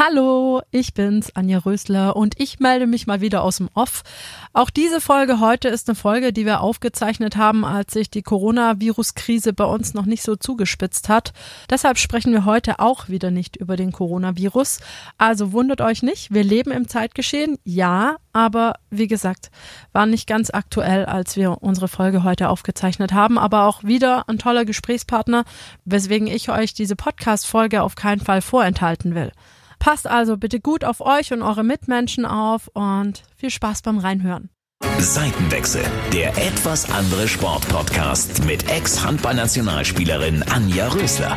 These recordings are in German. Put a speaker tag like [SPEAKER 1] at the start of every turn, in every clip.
[SPEAKER 1] Hallo, ich bin's, Anja Rösler und ich melde mich mal wieder aus dem Off. Auch diese Folge heute ist eine Folge, die wir aufgezeichnet haben, als sich die Coronavirus-Krise bei uns noch nicht so zugespitzt hat. Deshalb sprechen wir heute auch wieder nicht über den Coronavirus. Also wundert euch nicht, wir leben im Zeitgeschehen, ja, aber wie gesagt, war nicht ganz aktuell, als wir unsere Folge heute aufgezeichnet haben, aber auch wieder ein toller Gesprächspartner, weswegen ich euch diese Podcast-Folge auf keinen Fall vorenthalten will. Passt also bitte gut auf euch und eure Mitmenschen auf und viel Spaß beim Reinhören.
[SPEAKER 2] Seitenwechsel, der etwas andere Sportpodcast mit Ex-Handballnationalspielerin Anja Rösler.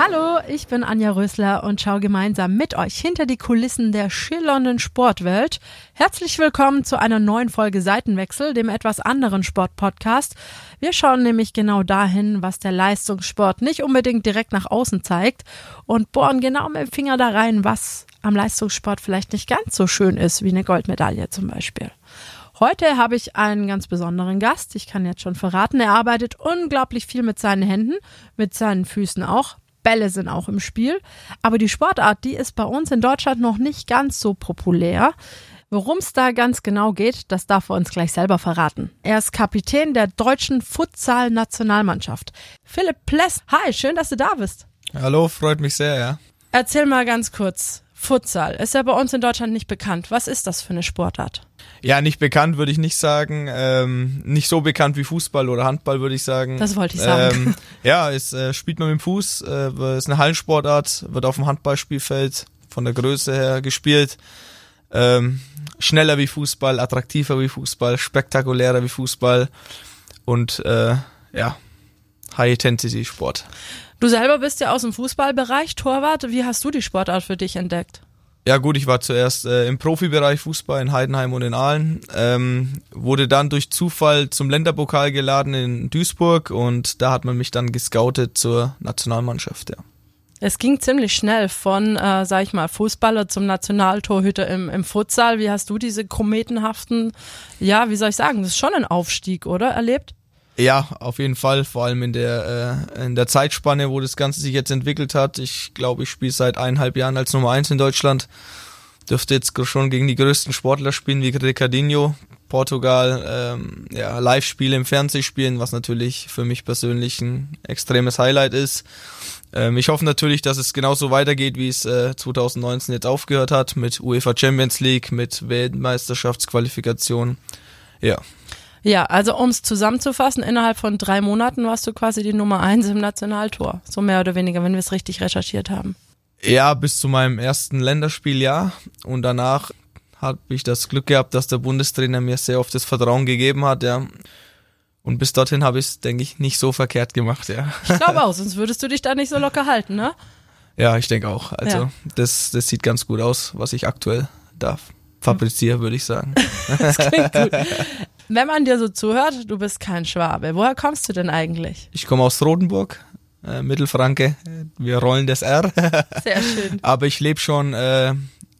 [SPEAKER 1] Hallo, ich bin Anja Rösler und schaue gemeinsam mit euch hinter die Kulissen der schillernden Sportwelt. Herzlich willkommen zu einer neuen Folge Seitenwechsel, dem etwas anderen Sportpodcast. Wir schauen nämlich genau dahin, was der Leistungssport nicht unbedingt direkt nach außen zeigt und bohren genau mit dem Finger da rein, was am Leistungssport vielleicht nicht ganz so schön ist wie eine Goldmedaille zum Beispiel. Heute habe ich einen ganz besonderen Gast. Ich kann jetzt schon verraten, er arbeitet unglaublich viel mit seinen Händen, mit seinen Füßen auch. Bälle sind auch im Spiel. Aber die Sportart, die ist bei uns in Deutschland noch nicht ganz so populär. Worum es da ganz genau geht, das darf er uns gleich selber verraten. Er ist Kapitän der deutschen Futsal-Nationalmannschaft. Philipp Pless, hi, schön, dass du da bist.
[SPEAKER 3] Hallo, freut mich sehr, ja.
[SPEAKER 1] Erzähl mal ganz kurz. Futsal ist ja bei uns in Deutschland nicht bekannt. Was ist das für eine Sportart?
[SPEAKER 3] Ja, nicht bekannt würde ich nicht sagen. Ähm, nicht so bekannt wie Fußball oder Handball würde ich sagen.
[SPEAKER 1] Das wollte ich sagen.
[SPEAKER 3] Ähm, ja, es äh, spielt man mit dem Fuß, äh, ist eine Hallensportart, wird auf dem Handballspielfeld von der Größe her gespielt. Ähm, schneller wie Fußball, attraktiver wie Fußball, spektakulärer wie Fußball und äh, ja, High-Intensity-Sport.
[SPEAKER 1] Du selber bist ja aus dem Fußballbereich Torwart. Wie hast du die Sportart für dich entdeckt?
[SPEAKER 3] Ja gut, ich war zuerst äh, im Profibereich Fußball in Heidenheim und in Aalen, ähm, wurde dann durch Zufall zum Länderpokal geladen in Duisburg und da hat man mich dann gescoutet zur Nationalmannschaft, ja.
[SPEAKER 1] Es ging ziemlich schnell von, äh, sag ich mal, Fußballer zum Nationaltorhüter im, im Futsal. Wie hast du diese kometenhaften, ja, wie soll ich sagen, das ist schon ein Aufstieg, oder, erlebt?
[SPEAKER 3] Ja, auf jeden Fall, vor allem in der, äh, in der Zeitspanne, wo das Ganze sich jetzt entwickelt hat. Ich glaube, ich spiele seit eineinhalb Jahren als Nummer eins in Deutschland. Dürfte jetzt schon gegen die größten Sportler spielen, wie Ricardinho, Portugal, ähm, ja, Live-Spiele im Fernsehen spielen, was natürlich für mich persönlich ein extremes Highlight ist. Ähm, ich hoffe natürlich, dass es genauso weitergeht, wie es äh, 2019 jetzt aufgehört hat, mit UEFA Champions League, mit Weltmeisterschaftsqualifikation. Ja.
[SPEAKER 1] Ja, also um es zusammenzufassen, innerhalb von drei Monaten warst du quasi die Nummer eins im Nationaltor. So mehr oder weniger, wenn wir es richtig recherchiert haben.
[SPEAKER 3] Ja, bis zu meinem ersten Länderspiel ja. Und danach habe ich das Glück gehabt, dass der Bundestrainer mir sehr oft das Vertrauen gegeben hat, ja. Und bis dorthin habe ich es, denke ich, nicht so verkehrt gemacht, ja.
[SPEAKER 1] Ich glaube auch, sonst würdest du dich da nicht so locker halten, ne?
[SPEAKER 3] Ja, ich denke auch. Also ja. das, das sieht ganz gut aus, was ich aktuell darf. Fabriziere, würde ich sagen.
[SPEAKER 1] das klingt gut. Wenn man dir so zuhört, du bist kein Schwabe. Woher kommst du denn eigentlich?
[SPEAKER 3] Ich komme aus Rotenburg, äh, Mittelfranke. Wir rollen das R.
[SPEAKER 1] Sehr schön.
[SPEAKER 3] Aber ich lebe schon, äh,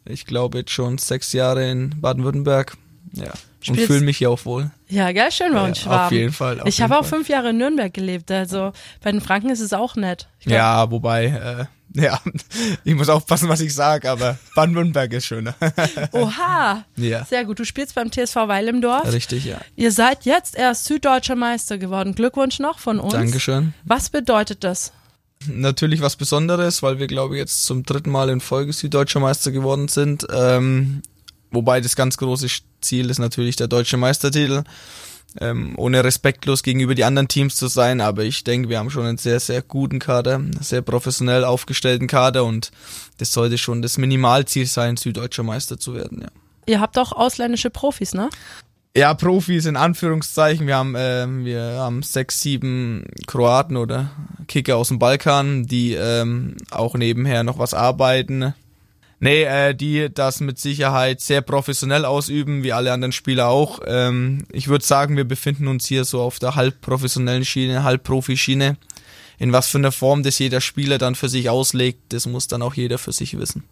[SPEAKER 3] ich glaube jetzt schon sechs Jahre in Baden-Württemberg. Ja. Spielst und fühle mich hier auch wohl.
[SPEAKER 1] Ja, geil, schön bei uns ja, Schwaben.
[SPEAKER 3] Auf jeden Fall. Auf
[SPEAKER 1] ich habe auch fünf Jahre in Nürnberg gelebt, also bei den Franken ist es auch nett.
[SPEAKER 3] Glaub, ja, wobei, äh, ja, ich muss aufpassen, was ich sage, aber Baden-Württemberg ist schöner.
[SPEAKER 1] Oha.
[SPEAKER 3] Ja.
[SPEAKER 1] Sehr gut. Du spielst beim TSV Weil im Dorf.
[SPEAKER 3] Richtig, ja.
[SPEAKER 1] Ihr seid jetzt erst süddeutscher Meister geworden. Glückwunsch noch von uns.
[SPEAKER 3] Dankeschön.
[SPEAKER 1] Was bedeutet das?
[SPEAKER 3] Natürlich was Besonderes, weil wir, glaube ich, jetzt zum dritten Mal in Folge süddeutscher Meister geworden sind. Ähm, wobei das ganz große Ziel ist natürlich der deutsche Meistertitel ähm, ohne respektlos gegenüber die anderen Teams zu sein, aber ich denke, wir haben schon einen sehr, sehr guten Kader, einen sehr professionell aufgestellten Kader und das sollte schon das Minimalziel sein, süddeutscher Meister zu werden, ja.
[SPEAKER 1] Ihr habt auch ausländische Profis, ne?
[SPEAKER 3] Ja, Profis in Anführungszeichen. Wir haben, äh, wir haben sechs, sieben Kroaten oder Kicker aus dem Balkan, die ähm, auch nebenher noch was arbeiten. Nee, äh, die das mit Sicherheit sehr professionell ausüben, wie alle anderen Spieler auch. Ähm, ich würde sagen, wir befinden uns hier so auf der halb professionellen Schiene, halb Profi-Schiene. In was für einer Form das jeder Spieler dann für sich auslegt, das muss dann auch jeder für sich wissen.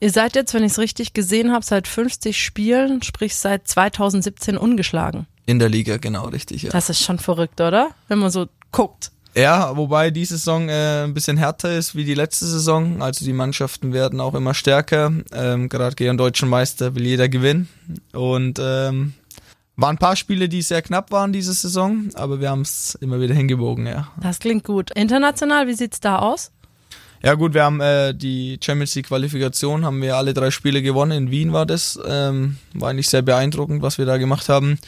[SPEAKER 1] Ihr seid jetzt, wenn ich es richtig gesehen habe, seit 50 Spielen, sprich seit 2017 ungeschlagen.
[SPEAKER 3] In der Liga, genau, richtig, ja.
[SPEAKER 1] Das ist schon verrückt, oder? Wenn man so guckt.
[SPEAKER 3] Ja, wobei die Saison äh, ein bisschen härter ist wie die letzte Saison. Also die Mannschaften werden auch immer stärker. Ähm, Gerade gegen den deutschen Meister will jeder gewinnen. Und ähm, waren ein paar Spiele, die sehr knapp waren diese Saison, aber wir haben es immer wieder hingebogen, ja.
[SPEAKER 1] Das klingt gut. International, wie sieht's da aus?
[SPEAKER 3] Ja gut, wir haben äh, die Champions League Qualifikation, haben wir alle drei Spiele gewonnen. In Wien war das. Ähm, war eigentlich sehr beeindruckend, was wir da gemacht haben.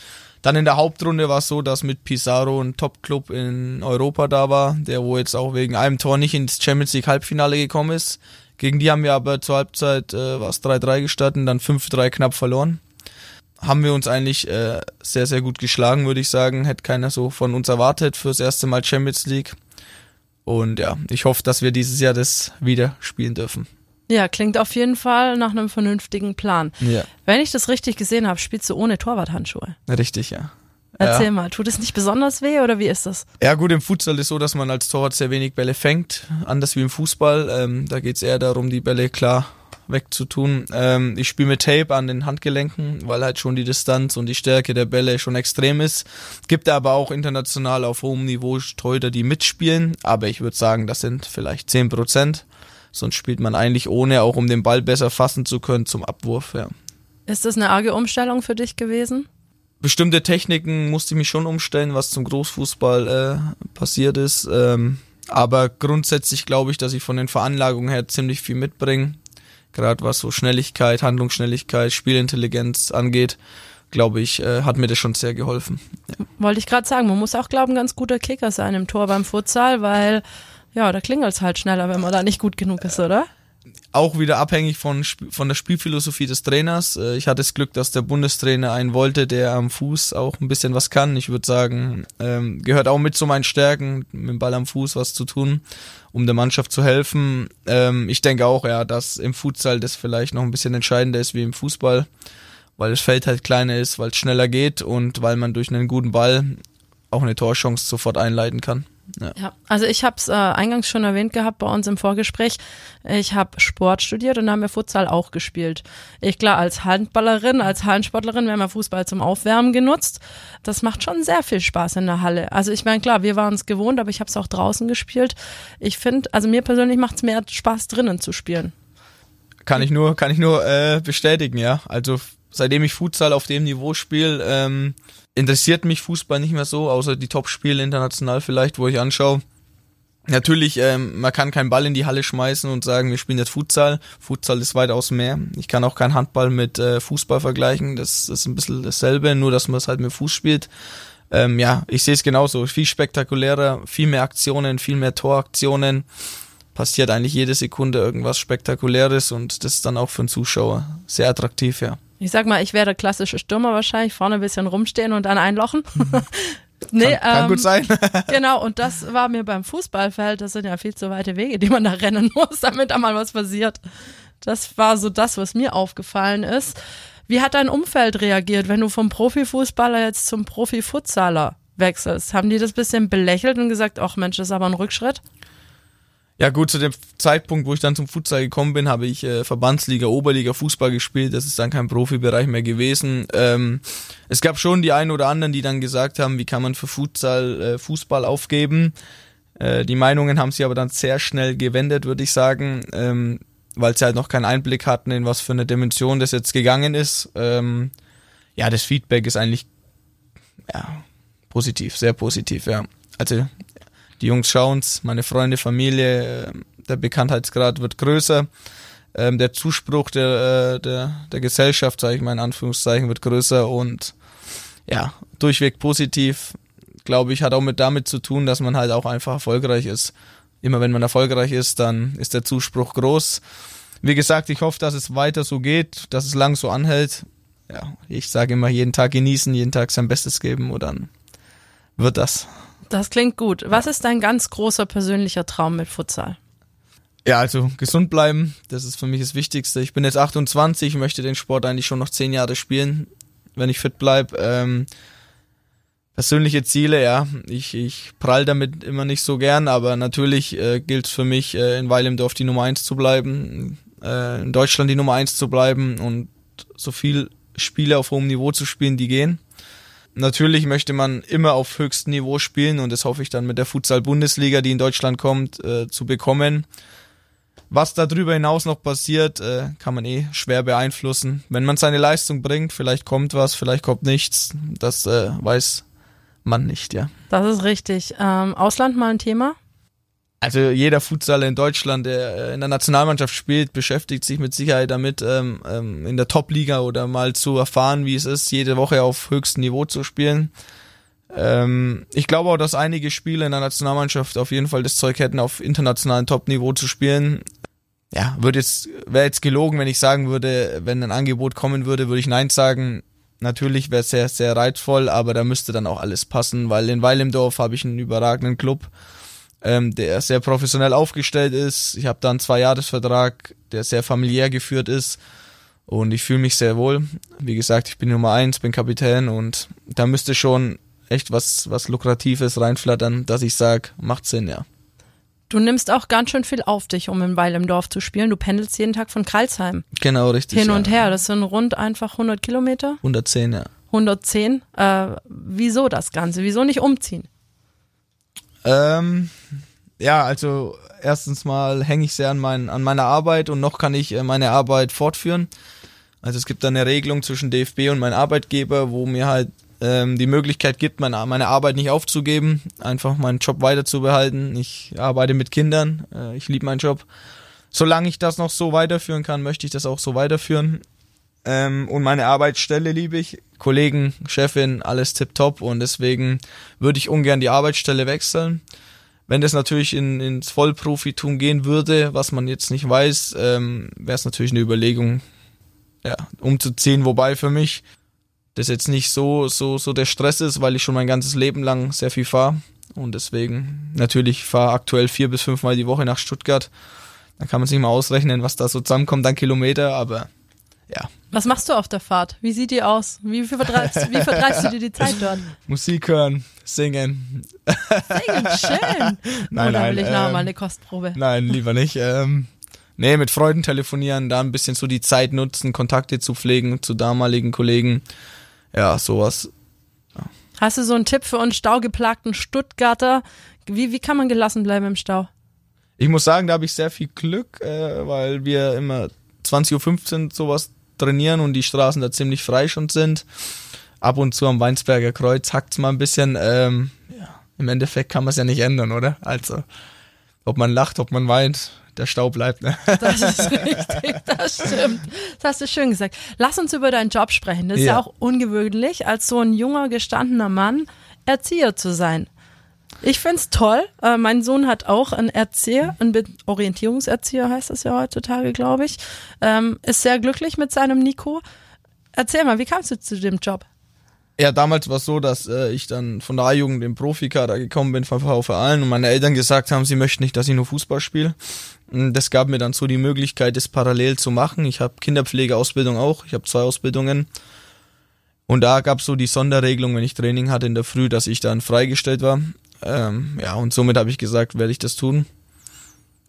[SPEAKER 3] Dann in der Hauptrunde war es so, dass mit Pizarro ein Top-Club in Europa da war, der wo jetzt auch wegen einem Tor nicht ins Champions League Halbfinale gekommen ist. Gegen die haben wir aber zur Halbzeit äh, was 3-3 gestatten, dann 5-3 knapp verloren. Haben wir uns eigentlich äh, sehr, sehr gut geschlagen, würde ich sagen. Hätte keiner so von uns erwartet fürs erste Mal Champions League. Und ja, ich hoffe, dass wir dieses Jahr das wieder spielen dürfen.
[SPEAKER 1] Ja, klingt auf jeden Fall nach einem vernünftigen Plan.
[SPEAKER 3] Ja.
[SPEAKER 1] Wenn ich das richtig gesehen habe, spielst du ohne Torwarthandschuhe.
[SPEAKER 3] Richtig, ja.
[SPEAKER 1] Erzähl
[SPEAKER 3] Ja.
[SPEAKER 1] mal, tut es nicht besonders weh oder wie ist das?
[SPEAKER 3] Ja gut, im Futsal ist so, dass man als Torwart sehr wenig Bälle fängt, anders wie im Fußball. Ähm, da geht's eher darum, die Bälle klar wegzutun. Ähm, ich spiele mit Tape an den Handgelenken, weil halt schon die Distanz und die Stärke der Bälle schon extrem ist. Gibt aber auch international auf hohem Niveau Torhüter, die mitspielen, aber ich würde sagen, das sind vielleicht 10 Prozent. Sonst spielt man eigentlich ohne, auch um den Ball besser fassen zu können zum Abwurf. Ja.
[SPEAKER 1] Ist das eine arge Umstellung für dich gewesen?
[SPEAKER 3] bestimmte Techniken musste ich mich schon umstellen, was zum Großfußball äh, passiert ist. Ähm, aber grundsätzlich glaube ich, dass ich von den Veranlagungen her ziemlich viel mitbringe. Gerade was so Schnelligkeit, Handlungsschnelligkeit, Spielintelligenz angeht, glaube ich, äh, hat mir das schon sehr geholfen.
[SPEAKER 1] Wollte ich gerade sagen, man muss auch, glaube ich, ein ganz guter Kicker sein im Tor beim Futsal, weil ja, da klingelt's halt schneller, wenn man da nicht gut genug ist, oder?
[SPEAKER 3] Auch wieder abhängig von, von der Spielphilosophie des Trainers. Äh, Ich hatte das Glück, dass der Bundestrainer einen wollte, der am Fuß auch ein bisschen was kann. Ich würde sagen, ähm, gehört auch mit zu meinen Stärken, mit dem Ball am Fuß was zu tun, um der Mannschaft zu helfen. Ähm, ich denke auch, ja, dass im Futsal das vielleicht noch ein bisschen entscheidender ist wie im Fußball, weil das Feld halt kleiner ist, weil es schneller geht und weil man durch einen guten Ball auch eine Torchance sofort einleiten kann. Ja.
[SPEAKER 1] Ja, also ich habe es äh, eingangs schon erwähnt gehabt bei uns im Vorgespräch. Ich habe Sport studiert und da haben wir Futsal auch gespielt. Ich klar, als Handballerin, als Hallensportlerin, wir haben ja Fußball zum Aufwärmen genutzt. Das macht schon sehr viel Spaß in der Halle. Also ich meine, klar, wir waren es gewohnt, aber ich habe es auch draußen gespielt. Ich finde, also mir persönlich macht es mehr Spaß drinnen zu spielen.
[SPEAKER 3] Kann ich nur, kann ich nur äh, bestätigen, ja. Also seitdem ich Futsal auf dem Niveau spiele, ähm, interessiert mich Fußball nicht mehr so, außer die Top-Spiele international vielleicht, wo ich anschaue. Natürlich, ähm, man kann keinen Ball in die Halle schmeißen und sagen, wir spielen jetzt Futsal. Futsal ist weitaus mehr. Ich kann auch keinen Handball mit äh, Fußball vergleichen. Das ist ein bisschen dasselbe, nur dass man es halt mit Fuß spielt. Ähm, ja, ich sehe es genauso. Viel spektakulärer, viel mehr Aktionen, viel mehr Toraktionen. Passiert eigentlich jede Sekunde irgendwas Spektakuläres und das ist dann auch für einen Zuschauer sehr attraktiv, ja.
[SPEAKER 1] Ich sag mal, ich wäre der klassische Stürmer wahrscheinlich, vorne ein bisschen rumstehen und dann einlochen. nee,
[SPEAKER 3] Kann, kann
[SPEAKER 1] ähm,
[SPEAKER 3] gut sein.
[SPEAKER 1] Genau, und das war mir beim Fußballfeld, das sind ja viel zu weite Wege, die man da rennen muss, damit da mal was passiert. Das war so das, was mir aufgefallen ist. Wie hat dein Umfeld reagiert, wenn du vom Profifußballer jetzt zum Profifutsaler wechselst? Haben die das bisschen belächelt und gesagt, ach Mensch, das ist aber ein Rückschritt?
[SPEAKER 3] Ja gut, zu dem Zeitpunkt, wo ich dann zum Futsal gekommen bin, habe ich äh, Verbandsliga, Oberliga Fußball gespielt. Das ist dann kein Profibereich mehr gewesen. Ähm, es gab schon die einen oder anderen, die dann gesagt haben, wie kann man für Futsal äh, Fußball aufgeben. Äh, die Meinungen haben sich aber dann sehr schnell gewendet, würde ich sagen, ähm, weil sie halt noch keinen Einblick hatten, in was für eine Dimension das jetzt gegangen ist. Ähm, ja, das Feedback ist eigentlich ja positiv, sehr positiv, ja. Also die Jungs schauen's, meine Freunde, Familie, äh, der Bekanntheitsgrad wird größer, ähm, der Zuspruch der, äh, der, der Gesellschaft, sage ich mal in Anführungszeichen, wird größer und ja, durchweg positiv, glaube ich, hat auch mit damit zu tun, dass man halt auch einfach erfolgreich ist. Immer wenn man erfolgreich ist, dann ist der Zuspruch groß. Wie gesagt, ich hoffe, dass es weiter so geht, dass es lang so anhält. Ja, ich sage immer, jeden Tag genießen, jeden Tag sein Bestes geben und dann wird das.
[SPEAKER 1] Das klingt gut. Was ist dein ganz großer persönlicher Traum mit Futsal?
[SPEAKER 3] Ja, also gesund bleiben, das ist für mich das Wichtigste. Ich bin jetzt 28, möchte den Sport eigentlich schon noch zehn Jahre spielen, wenn ich fit bleib. Ähm, persönliche Ziele, ja, ich, ich prall damit immer nicht so gern, aber natürlich äh, gilt es für mich, äh, in Weilimdorf die Nummer eins zu bleiben, äh, in Deutschland die Nummer eins zu bleiben und so viel Spiele auf hohem Niveau zu spielen, die gehen. Natürlich möchte man immer auf höchstem Niveau spielen und das hoffe ich dann mit der Futsal-Bundesliga, die in Deutschland kommt, äh, zu bekommen. Was darüber hinaus noch passiert, äh, kann man eh schwer beeinflussen. Wenn man seine Leistung bringt, vielleicht kommt was, vielleicht kommt nichts. Das äh, weiß man nicht, ja.
[SPEAKER 1] Das ist richtig. Ähm, Ausland mal ein Thema?
[SPEAKER 3] Also jeder Futsaler in Deutschland, der äh, in der Nationalmannschaft spielt, beschäftigt sich mit Sicherheit damit, ähm, ähm, in der Top-Liga oder mal zu erfahren, wie es ist, jede Woche auf höchstem Niveau zu spielen. Ähm, ich glaube auch, dass einige Spieler in der Nationalmannschaft auf jeden Fall das Zeug hätten, auf internationalem Top-Niveau zu spielen. Ja, würde jetzt, wäre jetzt gelogen, wenn ich sagen würde, wenn ein Angebot kommen würde, würde ich Nein sagen. Natürlich wäre es sehr, sehr reizvoll, aber da müsste dann auch alles passen, weil in Weil im Dorf habe ich einen überragenden Club ähm, der sehr professionell aufgestellt ist. Ich habe da einen Zwei-Jahres-Vertrag, der sehr familiär geführt ist und ich fühle mich sehr wohl. Wie gesagt, ich bin Nummer eins, bin Kapitän und da müsste schon echt was, was Lukratives reinflattern, dass ich sage, macht Sinn, ja.
[SPEAKER 1] Du nimmst auch ganz schön viel auf dich, um in Weil im Dorf zu spielen. Du pendelst jeden Tag von Kreilsheim.
[SPEAKER 3] Genau, richtig.
[SPEAKER 1] Hin und ja. her. Das sind rund einfach 100 Kilometer.
[SPEAKER 3] 110, ja.
[SPEAKER 1] 110. Äh, wieso das Ganze? Wieso nicht umziehen?
[SPEAKER 3] Ähm, ja, also erstens mal hänge ich sehr an, mein, an meiner Arbeit und noch kann ich äh, meine Arbeit fortführen. Also es gibt da eine Regelung zwischen DFB und meinem Arbeitgeber, wo mir halt ähm, die Möglichkeit gibt, meine, meine Arbeit nicht aufzugeben, einfach meinen Job weiterzubehalten. Ich arbeite mit Kindern, äh, ich liebe meinen Job. Solange ich das noch so weiterführen kann, möchte ich das auch so weiterführen. Ähm, und meine Arbeitsstelle liebe ich. Kollegen, Chefin, alles tipptopp und deswegen würde ich ungern die Arbeitsstelle wechseln. Wenn das natürlich in, ins Vollprofitum gehen würde, was man jetzt nicht weiß, ähm, wäre es natürlich eine Überlegung, ja, umzuziehen. Wobei für mich das jetzt nicht so, so, so der Stress ist, weil ich schon mein ganzes Leben lang sehr viel fahre. Und deswegen, natürlich fahre aktuell vier bis fünfmal die Woche nach Stuttgart. Da kann man sich mal ausrechnen, was da so zusammenkommt an Kilometer, aber ja.
[SPEAKER 1] Was machst du auf der Fahrt? Wie sieht die aus? Wie, vertreibst, wie vertreibst du dir die Zeit dort?
[SPEAKER 3] Musik hören, singen.
[SPEAKER 1] Singen, schön.
[SPEAKER 3] Nein,
[SPEAKER 1] Oder
[SPEAKER 3] nein,
[SPEAKER 1] will ich nachher
[SPEAKER 3] ähm,
[SPEAKER 1] mal eine Kostprobe?
[SPEAKER 3] Nein, lieber nicht. Ähm, nee, mit Freunden telefonieren, da ein bisschen so die Zeit nutzen, Kontakte zu pflegen zu damaligen Kollegen. Ja, sowas.
[SPEAKER 1] Hast du so einen Tipp für uns staugeplagten Stuttgarter? Wie, wie kann man gelassen bleiben im Stau?
[SPEAKER 3] Ich muss sagen, da habe ich sehr viel Glück, äh, weil wir immer 20.15 Uhr sowas trainieren und die Straßen da ziemlich frei schon sind. Ab und zu am Weinsberger Kreuz hackt's mal ein bisschen. Ähm, ja, Im Endeffekt kann man es ja nicht ändern, oder? Also, ob man lacht, ob man weint, der Stau bleibt. Ne?
[SPEAKER 1] Das ist richtig, das stimmt. Das hast du schön gesagt. Lass uns über deinen Job sprechen. Das ist ja,
[SPEAKER 3] Ja.
[SPEAKER 1] auch ungewöhnlich, als so ein junger, gestandener Mann Erzieher zu sein. Ich find's toll. Äh, mein Sohn hat auch einen Erzieher, einen Orientierungserzieher heißt das ja heutzutage, glaube ich. Ähm, ist sehr glücklich mit seinem Nico. Erzähl mal, wie kamst du zu dem Job?
[SPEAKER 3] Ja, damals war es so, dass äh, ich dann von der A-Jugend im Profikader gekommen bin von VfR Aalen und meine Eltern gesagt haben, sie möchten nicht, dass ich nur Fußball spiele. Das gab mir dann so die Möglichkeit, das parallel zu machen. Ich habe Kinderpflegeausbildung auch, ich habe zwei Ausbildungen. Und da gab es so die Sonderregelung, wenn ich Training hatte in der Früh, dass ich dann freigestellt war. Ähm, ja, und somit habe ich gesagt, werde ich das tun.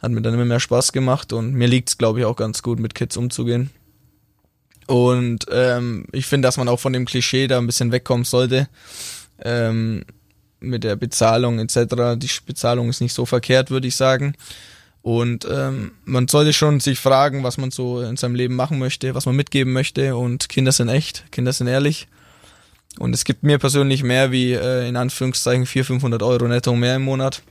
[SPEAKER 3] Hat mir dann immer mehr Spaß gemacht und mir liegt es, glaube ich, auch ganz gut, mit Kids umzugehen. Und ähm, ich finde, dass man auch von dem Klischee da ein bisschen wegkommen sollte. Ähm, mit der Bezahlung etc. Die Bezahlung ist nicht so verkehrt, würde ich sagen. Und ähm, man sollte schon sich fragen, was man so in seinem Leben machen möchte, was man mitgeben möchte. Und Kinder sind echt, Kinder sind ehrlich. Und es gibt mir persönlich mehr wie äh, in Anführungszeichen 400, 500 Euro netto mehr im Monat.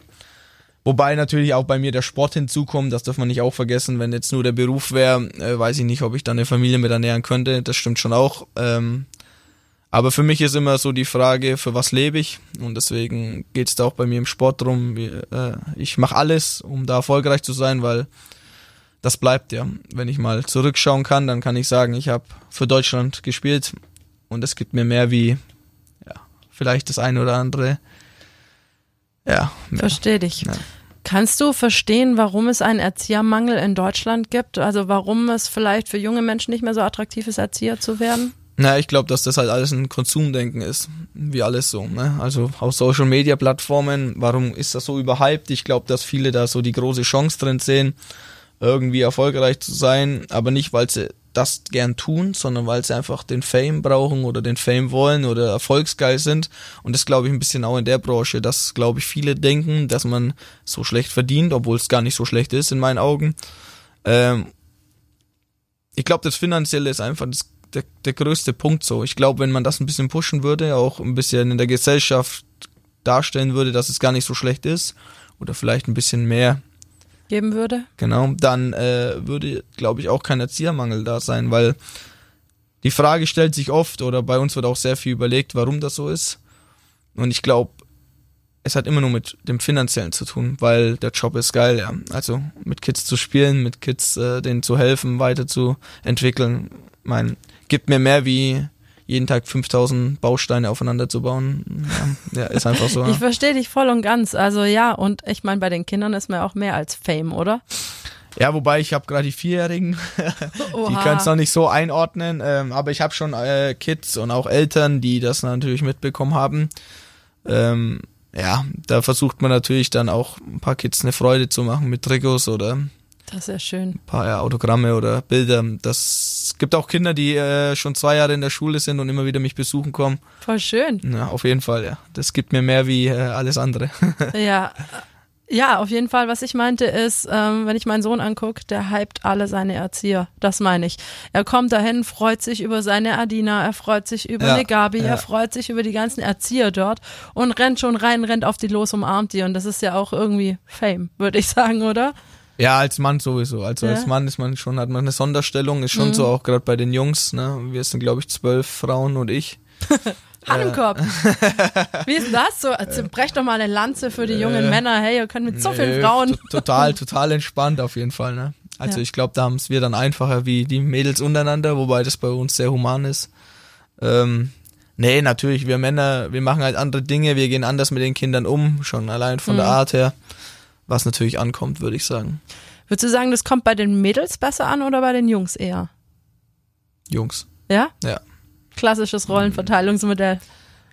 [SPEAKER 3] Wobei natürlich auch bei mir der Sport hinzukommt, das darf man nicht auch vergessen. Wenn jetzt nur der Beruf wäre, äh, weiß ich nicht, ob ich dann eine Familie mit ernähren könnte. Das stimmt schon auch. Ähm, aber für mich ist immer so die Frage, für was lebe ich? Und deswegen geht es da auch bei mir im Sport drum. Wie, äh, ich mache alles, um da erfolgreich zu sein, weil das bleibt ja. Wenn ich mal zurückschauen kann, dann kann ich sagen, ich habe für Deutschland gespielt und es gibt mir mehr wie ja, vielleicht das eine oder andere. Ja, mehr.
[SPEAKER 1] Versteh dich.
[SPEAKER 3] Ja.
[SPEAKER 1] Kannst du verstehen, warum es einen Erziehermangel in Deutschland gibt? Also warum es vielleicht für junge Menschen nicht mehr so attraktiv ist, Erzieher zu werden?
[SPEAKER 3] Na, ich glaube, dass das halt alles ein Konsumdenken ist, wie alles so. Ne? Also auf Social Media Plattformen, warum ist das so überhyped? Ich glaube, dass viele da so die große Chance drin sehen, irgendwie erfolgreich zu sein, aber nicht, weil sie das gern tun, sondern weil sie einfach den Fame brauchen oder den Fame wollen oder erfolgsgeil sind. Und das glaube ich ein bisschen auch in der Branche, dass glaube ich viele denken, dass man so schlecht verdient, obwohl es gar nicht so schlecht ist in meinen Augen. Ähm, ich glaube, das Finanzielle ist einfach das, der, der größte Punkt so. Ich glaube, wenn man das ein bisschen pushen würde, auch ein bisschen in der Gesellschaft darstellen würde, dass es gar nicht so schlecht ist oder vielleicht ein bisschen mehr
[SPEAKER 1] geben würde.
[SPEAKER 3] Genau, dann äh, würde, glaube ich, auch kein Erziehermangel da sein, weil die Frage stellt sich oft oder bei uns wird auch sehr viel überlegt, warum das so ist. Und ich glaube, es hat immer nur mit dem Finanziellen zu tun, weil der Job ist geil, ja. Also mit Kids zu spielen, mit Kids äh, denen zu helfen, weiterzuentwickeln, mein, gibt mir mehr wie jeden Tag 5000 Bausteine aufeinander zu bauen. Ja, ja ist einfach so.
[SPEAKER 1] ich verstehe dich voll und ganz. Also ja, und ich meine, bei den Kindern ist man auch mehr als Fame, oder?
[SPEAKER 3] Ja, wobei ich habe gerade die Vierjährigen, die können es noch nicht so einordnen, ähm, aber ich habe schon äh, Kids und auch Eltern, die das natürlich mitbekommen haben. Ähm, ja, da versucht man natürlich dann auch ein paar Kids eine Freude zu machen mit Trikots oder
[SPEAKER 1] das ist ja schön.
[SPEAKER 3] Ein paar Autogramme oder Bilder. Das gibt auch Kinder, die äh, schon zwei Jahre in der Schule sind und immer wieder mich besuchen kommen.
[SPEAKER 1] Voll schön.
[SPEAKER 3] Ja, auf jeden Fall, ja. Das gibt mir mehr wie äh, alles andere.
[SPEAKER 1] ja. Ja, auf jeden Fall. Was ich meinte ist, ähm, wenn ich meinen Sohn angucke, der hypt alle seine Erzieher. Das meine ich. Er kommt dahin, freut sich über seine Adina, er freut sich über ja, eine Gabi, ja. er freut sich über die ganzen Erzieher dort und rennt schon rein, rennt auf die los, umarmt die. Und das ist ja auch irgendwie Fame, würde ich sagen, oder?
[SPEAKER 3] Ja, als Mann sowieso. Also ja. als Mann ist man schon, hat man eine Sonderstellung, ist schon mhm. so auch gerade bei den Jungs, ne? Wir sind, glaube ich, zwölf Frauen und ich.
[SPEAKER 1] Hand im Kopf. Wie ist das so? Also, brech doch mal eine Lanze für die jungen äh, Männer. Hey, ihr könnt mit so vielen Frauen.
[SPEAKER 3] Total, total entspannt auf jeden Fall, ne? Also ja. ich glaube, da haben es wir dann einfacher wie die Mädels untereinander, wobei das bei uns sehr human ist. Ähm, nee, natürlich, wir Männer, wir machen halt andere Dinge, wir gehen anders mit den Kindern um, schon allein von mhm. der Art her was natürlich ankommt, würde ich sagen.
[SPEAKER 1] Würdest du sagen, das kommt bei den Mädels besser an oder bei den Jungs eher?
[SPEAKER 3] Jungs.
[SPEAKER 1] Ja?
[SPEAKER 3] Ja.
[SPEAKER 1] Klassisches Rollenverteilungsmodell.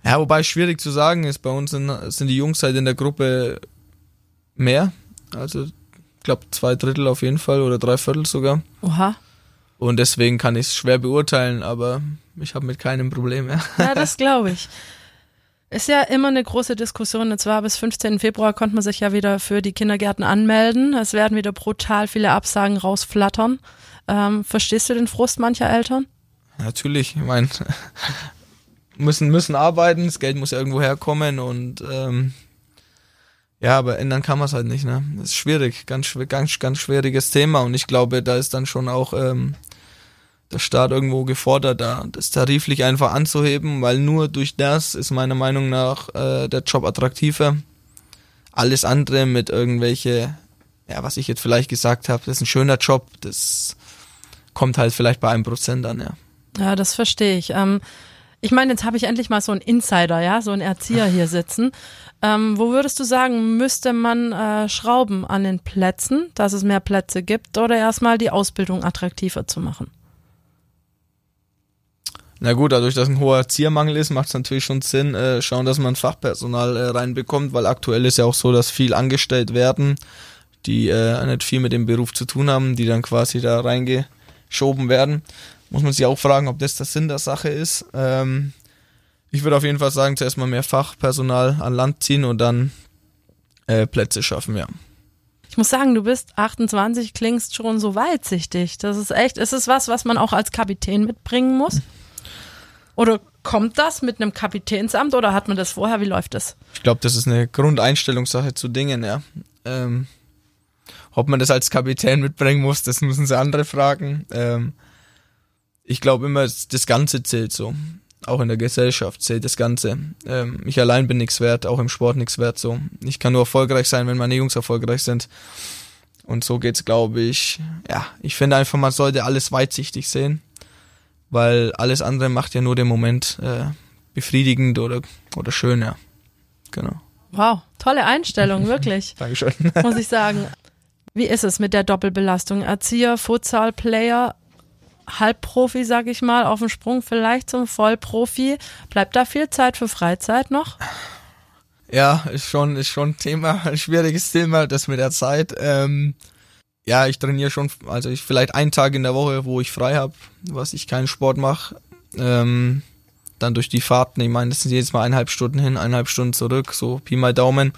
[SPEAKER 3] Ja, wobei schwierig zu sagen ist, bei uns sind, sind die Jungs halt in der Gruppe mehr. Also, ich glaube, zwei Drittel auf jeden Fall oder drei Viertel sogar.
[SPEAKER 1] Oha.
[SPEAKER 3] Und deswegen kann ich es schwer beurteilen, aber ich habe mit keinem Problem mehr.
[SPEAKER 1] Ja, das glaube ich. Ist ja immer eine große Diskussion. Und zwar bis 15. Februar konnte man sich ja wieder für die Kindergärten anmelden. Es werden wieder brutal viele Absagen rausflattern. Ähm, verstehst du den Frust mancher Eltern?
[SPEAKER 3] Natürlich. Ich meine, müssen, müssen arbeiten, das Geld muss ja irgendwo herkommen und ähm, ja, aber ändern kann man es halt nicht, ne? Das ist schwierig, ganz, ganz, ganz schwieriges Thema und ich glaube, da ist dann schon auch ähm, der Staat irgendwo gefordert, da das tariflich einfach anzuheben, weil nur durch das ist meiner Meinung nach äh, der Job attraktiver. Alles andere mit irgendwelche, ja, was ich jetzt vielleicht gesagt habe, das ist ein schöner Job, das kommt halt vielleicht bei einem Prozent an, ja.
[SPEAKER 1] Ja, das verstehe ich. Ähm, ich meine, jetzt habe ich endlich mal so einen Insider, ja, so einen Erzieher hier sitzen. Ähm, wo würdest du sagen, müsste man äh, schrauben an den Plätzen, dass es mehr Plätze gibt, oder erstmal die Ausbildung attraktiver zu machen?
[SPEAKER 3] Na gut, dadurch, dass ein hoher Ziermangel ist, macht es natürlich schon Sinn, äh, schauen, dass man Fachpersonal äh, reinbekommt, weil aktuell ist ja auch so, dass viel angestellt werden, die äh, nicht viel mit dem Beruf zu tun haben, die dann quasi da reingeschoben werden. Muss man sich auch fragen, ob das der Sinn der Sache ist. Ähm, ich würde auf jeden Fall sagen, zuerst mal mehr Fachpersonal an Land ziehen und dann äh, Plätze schaffen, ja.
[SPEAKER 1] Ich muss sagen, du bist 28, klingst schon so weitsichtig. Das ist echt, ist es was, was man auch als Kapitän mitbringen muss? Oder kommt das mit einem Kapitänsamt oder hat man das vorher? Wie läuft das?
[SPEAKER 3] Ich glaube, das ist eine Grundeinstellungssache zu Dingen, ja. Ähm, ob man das als Kapitän mitbringen muss, das müssen sie andere fragen. Ähm, ich glaube immer, das Ganze zählt so. Auch in der Gesellschaft zählt das Ganze. Ähm, ich allein bin nichts wert, auch im Sport nichts wert so. Ich kann nur erfolgreich sein, wenn meine Jungs erfolgreich sind. Und so geht's, glaube ich. Ja, ich finde einfach, man sollte alles weitsichtig sehen weil alles andere macht ja nur den Moment äh, befriedigend oder, oder schön, ja. Genau.
[SPEAKER 1] Wow, tolle Einstellung, wirklich.
[SPEAKER 3] Dankeschön.
[SPEAKER 1] Muss ich sagen. Wie ist es mit der Doppelbelastung? Erzieher, Futsal-Player, Halbprofi, sag ich mal, auf dem Sprung vielleicht zum Vollprofi. Bleibt da viel Zeit für Freizeit noch?
[SPEAKER 3] Ja, ist schon, ist schon ein Thema, ein schwieriges Thema, das mit der Zeit. Ähm, Ja, ich trainiere schon, also ich vielleicht einen Tag in der Woche, wo ich frei habe, was ich keinen Sport mache. Ähm, dann durch die Fahrten, ich meine, das sind jedes Mal eineinhalb Stunden hin, eineinhalb Stunden zurück, so Pi mal Daumen.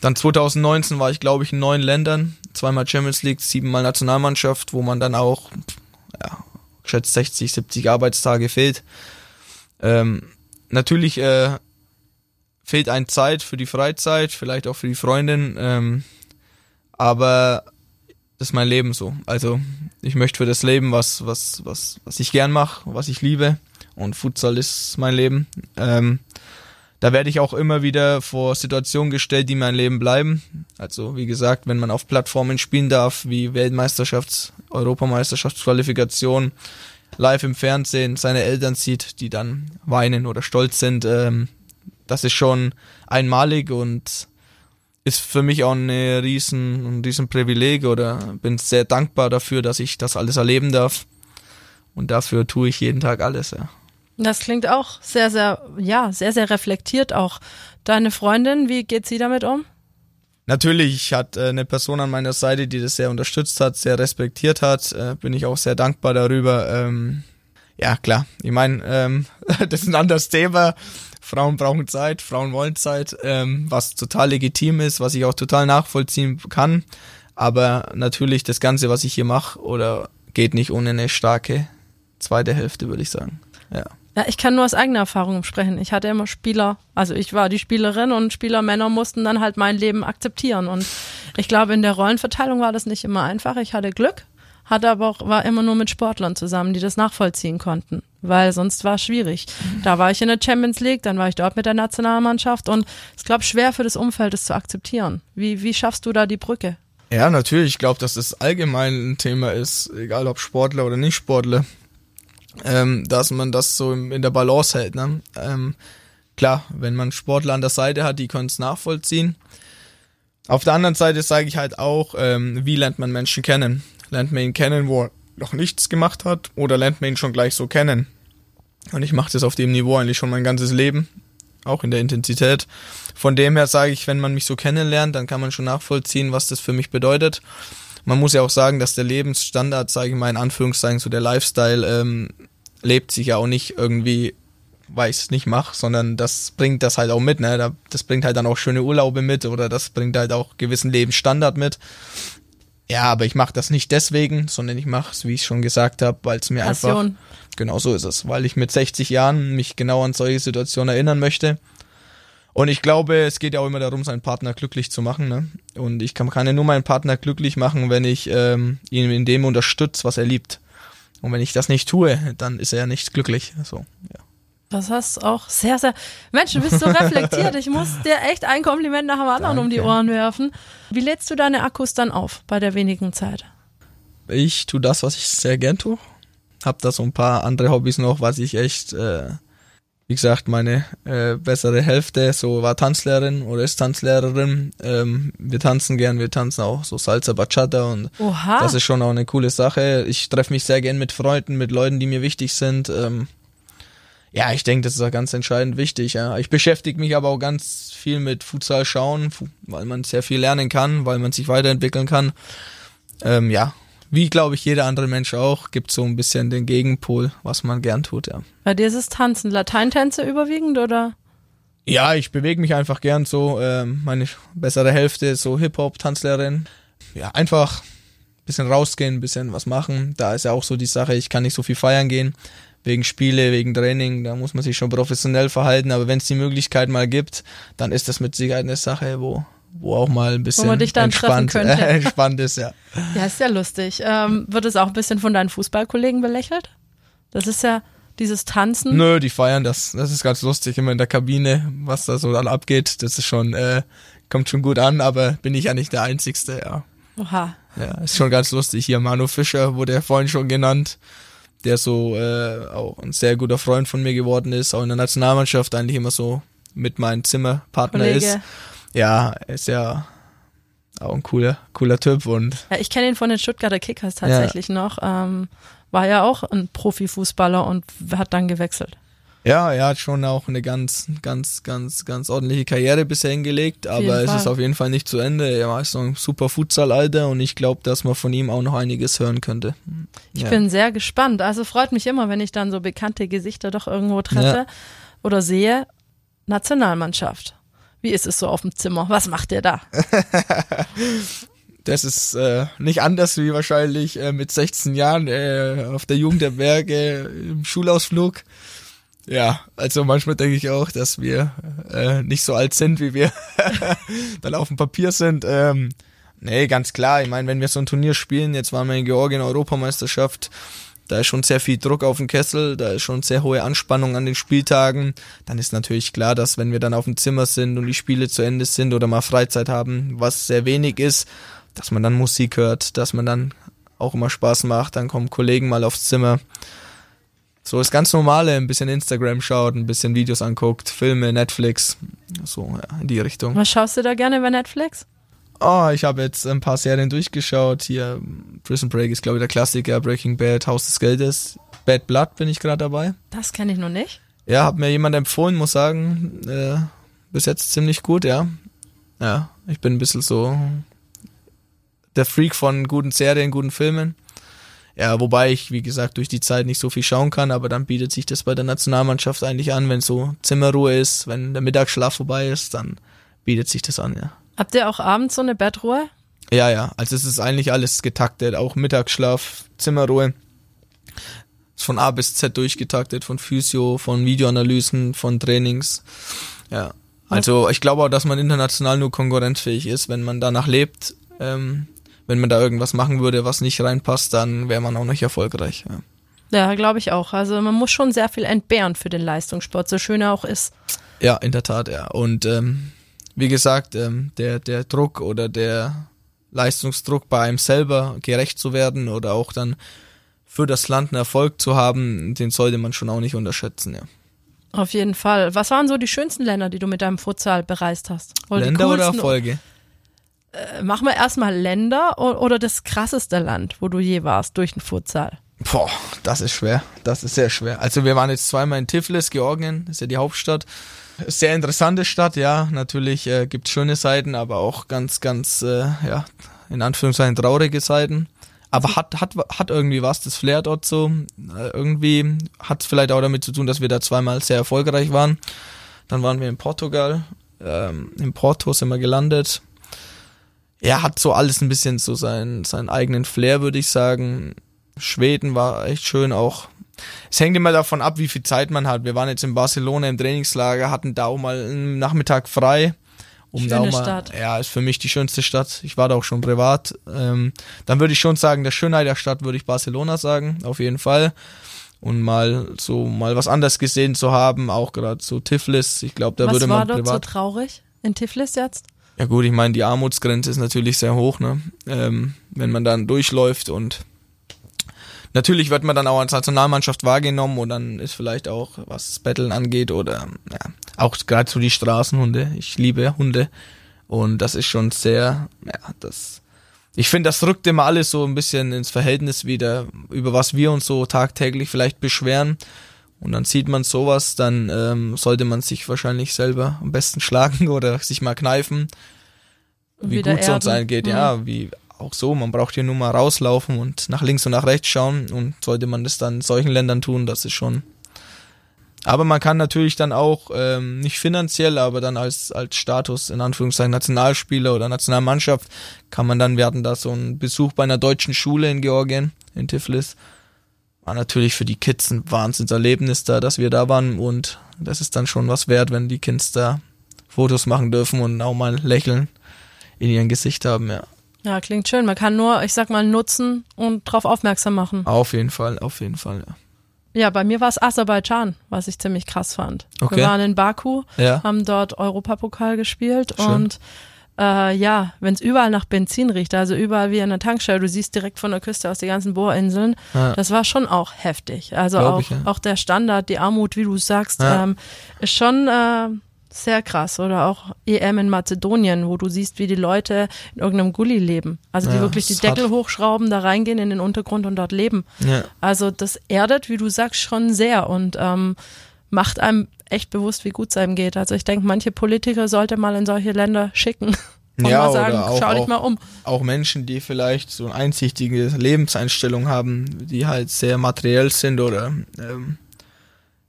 [SPEAKER 3] Dann 2019 war ich, glaube ich, in neun Ländern, zweimal Champions League, siebenmal Nationalmannschaft, wo man dann auch, ja, schätzt 60, 70 Arbeitstage fehlt. Ähm, natürlich äh, fehlt ein Zeit für die Freizeit, vielleicht auch für die Freundin, ähm, aber das ist mein Leben so. Also ich möchte für das Leben, was, was, was, was ich gern mache, was ich liebe, und Futsal ist mein Leben. Ähm, da werde ich auch immer wieder vor Situationen gestellt, die mein Leben bleiben. Also wie gesagt, wenn man auf Plattformen spielen darf, wie Weltmeisterschafts-, Europameisterschaftsqualifikation, live im Fernsehen seine Eltern sieht, die dann weinen oder stolz sind, ähm, das ist schon einmalig und ist für mich auch eine riesen, ein riesen Privileg oder bin sehr dankbar dafür, dass ich das alles erleben darf. Und dafür tue ich jeden Tag alles, ja.
[SPEAKER 1] Das klingt auch sehr, sehr, ja, sehr, sehr reflektiert auch. Deine Freundin, wie geht sie damit um?
[SPEAKER 3] Natürlich hat äh, eine Person an meiner Seite, die das sehr unterstützt hat, sehr respektiert hat, äh, bin ich auch sehr dankbar darüber. Ähm, ja, klar. Ich meine, ähm, das ist ein anderes Thema. Frauen brauchen Zeit, Frauen wollen Zeit, ähm, was total legitim ist, was ich auch total nachvollziehen kann. Aber natürlich das Ganze, was ich hier mache, oder geht nicht ohne eine starke zweite Hälfte, würde ich sagen. Ja.
[SPEAKER 1] Ja, ich kann nur aus eigener Erfahrung sprechen. Ich hatte immer Spieler, also ich war die Spielerin und Spielermänner mussten dann halt mein Leben akzeptieren. Und ich glaube, in der Rollenverteilung war das nicht immer einfach. Ich hatte Glück, hatte aber auch, war immer nur mit Sportlern zusammen, die das nachvollziehen konnten. Weil sonst war es schwierig. Da war ich in der Champions League, dann war ich dort mit der Nationalmannschaft und es glaube schwer für das Umfeld, das zu akzeptieren. Wie, wie schaffst du da die Brücke?
[SPEAKER 3] Ja, natürlich. Ich glaube, dass das allgemein ein Thema ist, egal ob Sportler oder nicht Sportler ähm, dass man das so in der Balance hält. Ne? Ähm, klar, wenn man Sportler an der Seite hat, die können es nachvollziehen. Auf der anderen Seite sage ich halt auch, ähm, wie lernt man Menschen kennen? Lernt man ihn kennen, wo er noch nichts gemacht hat, oder lernt man ihn schon gleich so kennen? Und ich mache das auf dem Niveau eigentlich schon mein ganzes Leben, auch in der Intensität. Von dem her sage ich, wenn man mich so kennenlernt, dann kann man schon nachvollziehen, was das für mich bedeutet man muss ja auch sagen, dass der Lebensstandard, sage ich mal in Anführungszeichen, so der Lifestyle, ähm, lebt sich ja auch nicht irgendwie, weil ich es nicht mache, sondern das bringt das halt auch mit, ne? Das bringt halt dann auch schöne Urlaube mit oder das bringt halt auch gewissen Lebensstandard mit. Ja, aber ich mache das nicht deswegen, sondern ich mache es, wie ich schon gesagt habe, weil es mir Passion. einfach genau so ist es, weil ich mit 60 Jahren mich genau an solche Situationen erinnern möchte und ich glaube, es geht ja auch immer darum, seinen Partner glücklich zu machen. Ne? Und ich kann, kann ja nur meinen Partner glücklich machen, wenn ich ähm, ihn in dem unterstütze, was er liebt. Und wenn ich das nicht tue, dann ist er nicht glücklich. So, ja.
[SPEAKER 1] Das hast auch sehr, sehr. Mensch, du bist so reflektiert. Ich muss dir echt ein Kompliment nach dem anderen Danke. um die Ohren werfen. Wie lädst du deine Akkus dann auf bei der wenigen Zeit?
[SPEAKER 3] Ich tue das, was ich sehr gern tue. Hab da so ein paar andere Hobbys noch, was ich echt äh, wie gesagt, meine äh, bessere Hälfte so war Tanzlehrerin oder ist Tanzlehrerin. Ähm, wir tanzen gern, wir tanzen auch so Salsa Bachata und Oha. das ist schon auch eine coole Sache. Ich treffe mich sehr gern mit Freunden, mit Leuten, die mir wichtig sind. Ähm, ja, ich denke, das ist auch ganz entscheidend wichtig. Ja. Ich beschäftige mich aber auch ganz viel mit Futsal schauen, weil man sehr viel lernen kann, weil man sich weiterentwickeln kann. Ähm, ja, wie glaube ich jeder andere Mensch auch, gibt so ein bisschen den Gegenpol, was man gern tut, ja.
[SPEAKER 1] Bei dir ist es Tanzen, Lateintänze überwiegend oder?
[SPEAKER 3] Ja, ich bewege mich einfach gern so. Äh, meine bessere Hälfte ist so Hip-Hop-Tanzlerin. Ja, einfach ein bisschen rausgehen, ein bisschen was machen. Da ist ja auch so die Sache, ich kann nicht so viel feiern gehen. Wegen Spiele, wegen Training, da muss man sich schon professionell verhalten. Aber wenn es die Möglichkeit mal gibt, dann ist das mit Sicherheit eine Sache, wo, wo auch mal ein bisschen entspannt, äh, entspannt ist, ja.
[SPEAKER 1] Ja, ist ja lustig. Ähm, wird es auch ein bisschen von deinen Fußballkollegen belächelt? Das ist ja dieses Tanzen.
[SPEAKER 3] Nö, die feiern das. Das ist ganz lustig, immer in der Kabine, was da so dann abgeht. Das ist schon, äh, kommt schon gut an, aber bin ich ja nicht der Einzigste, ja.
[SPEAKER 1] Oha.
[SPEAKER 3] Ja, ist schon ganz lustig. Hier Manu Fischer wurde ja vorhin schon genannt, der so äh, auch ein sehr guter Freund von mir geworden ist, auch in der Nationalmannschaft eigentlich immer so mit meinem Zimmerpartner Kollege. ist ja, er ist ja auch ein cooler, cooler Typ und.
[SPEAKER 1] Ja, ich kenne ihn von den Stuttgarter Kickers tatsächlich ja. noch. Ähm, war ja auch ein Profifußballer und hat dann gewechselt.
[SPEAKER 3] Ja, er hat schon auch eine ganz, ganz, ganz, ganz ordentliche Karriere bisher hingelegt, aber es ist auf jeden Fall nicht zu Ende. Er ist noch ein super Futsal-Alter und ich glaube, dass man von ihm auch noch einiges hören könnte.
[SPEAKER 1] Ich
[SPEAKER 3] Ja.
[SPEAKER 1] bin sehr gespannt. Also freut mich immer, wenn ich dann so bekannte Gesichter doch irgendwo treffe
[SPEAKER 3] Ja.
[SPEAKER 1] oder sehe. Nationalmannschaft. Wie ist es so auf dem Zimmer? Was macht ihr da?
[SPEAKER 3] Das ist äh, nicht anders wie wahrscheinlich äh, mit 16 Jahren äh, auf der Jugend der Berge im Schulausflug. Ja, also manchmal denke ich auch, dass wir äh, nicht so alt sind, wie wir dann auf dem Papier sind. Ähm, nee, ganz klar. Ich meine, wenn wir so ein Turnier spielen, jetzt waren wir in Georgien Europameisterschaft, da ist schon sehr viel Druck auf dem Kessel, da ist schon sehr hohe Anspannung an den Spieltagen. Dann ist natürlich klar, dass wenn wir dann auf dem Zimmer sind und die Spiele zu Ende sind oder mal Freizeit haben, was sehr wenig ist, dass man dann Musik hört, dass man dann auch immer Spaß macht, dann kommen Kollegen mal aufs Zimmer. So das ganz normale, ein bisschen Instagram schaut, ein bisschen Videos anguckt, Filme, Netflix, so ja, in die Richtung.
[SPEAKER 1] Was schaust du da gerne bei Netflix?
[SPEAKER 3] Oh, ich habe jetzt ein paar Serien durchgeschaut. Hier Prison Break ist glaube ich der Klassiker, Breaking Bad, Haus des Geldes, Bad Blood bin ich gerade dabei.
[SPEAKER 1] Das kenne ich noch nicht.
[SPEAKER 3] Ja, hat mir jemand empfohlen, muss sagen, äh, bis jetzt ziemlich gut, ja. Ja, ich bin ein bisschen so der Freak von guten Serien, guten Filmen. Ja, wobei ich, wie gesagt, durch die Zeit nicht so viel schauen kann, aber dann bietet sich das bei der Nationalmannschaft eigentlich an, wenn so Zimmerruhe ist, wenn der Mittagsschlaf vorbei ist, dann bietet sich das an, ja.
[SPEAKER 1] Habt ihr auch abends so eine Bettruhe?
[SPEAKER 3] Ja, ja, also es ist eigentlich alles getaktet, auch Mittagsschlaf, Zimmerruhe. Ist von A bis Z durchgetaktet, von Physio, von Videoanalysen, von Trainings. Ja. Also ich glaube auch, dass man international nur konkurrenzfähig ist, wenn man danach lebt. Ähm, wenn man da irgendwas machen würde, was nicht reinpasst, dann wäre man auch nicht erfolgreich. Ja.
[SPEAKER 1] Ja, glaube ich auch. Also man muss schon sehr viel entbehren für den Leistungssport, so schön er auch ist.
[SPEAKER 3] Ja, in der Tat, ja. Und ähm, wie gesagt, ähm, der, der Druck oder der Leistungsdruck bei einem selber gerecht zu werden oder auch dann für das Land einen Erfolg zu haben, den sollte man schon auch nicht unterschätzen, ja.
[SPEAKER 1] Auf jeden Fall. Was waren so die schönsten Länder, die du mit deinem Futsal bereist hast? Oder
[SPEAKER 3] Länder oder? Erfolge?
[SPEAKER 1] Äh, Machen wir erstmal Länder oder das krasseste Land, wo du je warst durch den Futsal?
[SPEAKER 3] Boah, das ist schwer. Das ist sehr schwer. Also wir waren jetzt zweimal in Tiflis, Georgien, ist ja die Hauptstadt. Sehr interessante Stadt, ja. Natürlich äh, gibt schöne Seiten, aber auch ganz, ganz, äh, ja, in Anführungszeichen traurige Seiten. Aber hat, hat, hat irgendwie was, das Flair dort so. Äh, irgendwie hat es vielleicht auch damit zu tun, dass wir da zweimal sehr erfolgreich waren. Dann waren wir in Portugal. Ähm, in Porto sind wir gelandet. Er hat so alles ein bisschen so seinen, seinen eigenen Flair, würde ich sagen. Schweden war echt schön auch. Es hängt immer davon ab, wie viel Zeit man hat. Wir waren jetzt in Barcelona im Trainingslager, hatten da auch mal einen Nachmittag frei. Um da
[SPEAKER 1] Schöne
[SPEAKER 3] auch mal,
[SPEAKER 1] Stadt.
[SPEAKER 3] Ja, ist für mich die schönste Stadt. Ich war da auch schon privat. Ähm, dann würde ich schon sagen, der Schönheit der Stadt würde ich Barcelona sagen, auf jeden Fall. Und mal so mal was anderes gesehen zu haben, auch gerade so Tiflis. Ich glaube, da
[SPEAKER 1] Was
[SPEAKER 3] würde
[SPEAKER 1] war
[SPEAKER 3] man
[SPEAKER 1] dort so traurig in Tiflis jetzt?
[SPEAKER 3] Ja gut, ich meine, die Armutsgrenze ist natürlich sehr hoch, ne? Ähm, wenn man dann durchläuft und natürlich wird man dann auch als Nationalmannschaft wahrgenommen und dann ist vielleicht auch, was Betteln angeht oder ja, auch gerade so die Straßenhunde. Ich liebe Hunde und das ist schon sehr, ja, das ich finde, das rückt immer alles so ein bisschen ins Verhältnis wieder, über was wir uns so tagtäglich vielleicht beschweren. Und dann sieht man sowas, dann ähm, sollte man sich wahrscheinlich selber am besten schlagen oder sich mal kneifen, wie
[SPEAKER 1] wieder
[SPEAKER 3] gut es uns eingeht.
[SPEAKER 1] Mhm.
[SPEAKER 3] Ja, wie auch so, man braucht hier nur mal rauslaufen und nach links und nach rechts schauen und sollte man das dann in solchen Ländern tun, das ist schon. Aber man kann natürlich dann auch, ähm, nicht finanziell, aber dann als, als Status, in Anführungszeichen Nationalspieler oder Nationalmannschaft, kann man dann, wir hatten da so einen Besuch bei einer deutschen Schule in Georgien, in Tiflis. War natürlich für die Kids ein Wahnsinnserlebnis da, dass wir da waren und das ist dann schon was wert, wenn die Kids da Fotos machen dürfen und auch mal Lächeln in ihrem Gesicht haben, ja.
[SPEAKER 1] Ja, klingt schön. Man kann nur, ich sag mal, nutzen und darauf aufmerksam machen.
[SPEAKER 3] Auf jeden Fall, auf jeden Fall, ja.
[SPEAKER 1] Ja, bei mir war es Aserbaidschan, was ich ziemlich krass fand.
[SPEAKER 3] Okay.
[SPEAKER 1] Wir waren in Baku,
[SPEAKER 3] Ja.
[SPEAKER 1] haben dort Europapokal gespielt
[SPEAKER 3] Schön.
[SPEAKER 1] und äh, ja, wenn es überall nach Benzin riecht, also überall wie an der Tankstelle, du siehst direkt von der Küste aus die ganzen Bohrinseln,
[SPEAKER 3] Ja.
[SPEAKER 1] das war schon auch heftig. Also
[SPEAKER 3] Glaub
[SPEAKER 1] auch,
[SPEAKER 3] ich, ja.
[SPEAKER 1] auch der Standard, die Armut, wie du sagst,
[SPEAKER 3] Ja.
[SPEAKER 1] ähm, ist schon äh, sehr krass. Oder auch EM in Mazedonien, wo du siehst, wie die Leute in irgendeinem Gully leben. Also die wirklich die. Deckel hochschrauben, da reingehen in den Untergrund und dort leben.
[SPEAKER 3] Ja.
[SPEAKER 1] Also das erdet, wie du sagst, schon sehr. Und ähm, macht einem echt bewusst, wie gut es einem geht. Also ich denke, manche Politiker sollte mal in solche Länder schicken. Und
[SPEAKER 3] ja,
[SPEAKER 1] mal sagen,
[SPEAKER 3] oder auch,
[SPEAKER 1] schau dich mal um.
[SPEAKER 3] auch Menschen, die vielleicht so eine einsichtige Lebenseinstellung haben, die halt sehr materiell sind oder ähm,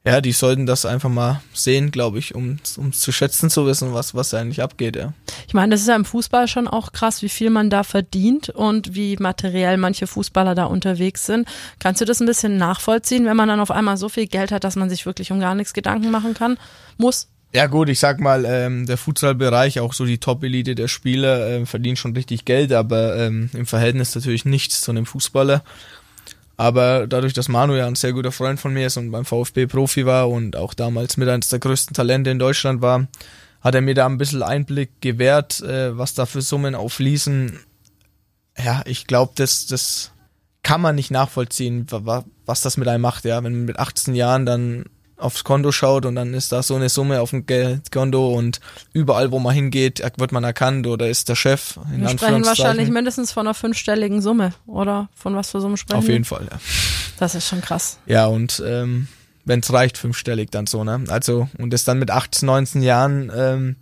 [SPEAKER 3] ja, die sollten das einfach mal sehen, glaube ich, um um zu schätzen zu wissen, was was eigentlich abgeht, ja.
[SPEAKER 1] Ich meine, das ist ja im Fußball schon auch krass, wie viel man da verdient und wie materiell manche Fußballer da unterwegs sind. Kannst du das ein bisschen nachvollziehen, wenn man dann auf einmal so viel Geld hat, dass man sich wirklich um gar nichts Gedanken machen kann? Muss?
[SPEAKER 3] Ja gut, ich sag mal, ähm, der Futsalbereich, auch so die Top-Elite der Spieler, ähm, verdient schon richtig Geld, aber ähm, im Verhältnis natürlich nichts zu einem Fußballer. Aber dadurch, dass Manu ja ein sehr guter Freund von mir ist und beim VfB Profi war und auch damals mit eines der größten Talente in Deutschland war, hat er mir da ein bisschen Einblick gewährt, äh, was da für Summen aufließen. Ja, ich glaube, das, das kann man nicht nachvollziehen, wa- wa- was das mit einem macht, ja. Wenn man mit 18 Jahren dann aufs Konto schaut und dann ist da so eine Summe auf dem Geldkonto und überall, wo man hingeht, wird man erkannt oder ist der Chef. In
[SPEAKER 1] Wir sprechen wahrscheinlich mindestens von einer fünfstelligen Summe, oder? Von was für Summen sprechen
[SPEAKER 3] Auf jeden Fall, ja.
[SPEAKER 1] Das ist schon krass.
[SPEAKER 3] Ja, und ähm, wenn es reicht, fünfstellig dann so, ne? Also, und das dann mit 18, 19 Jahren, ähm,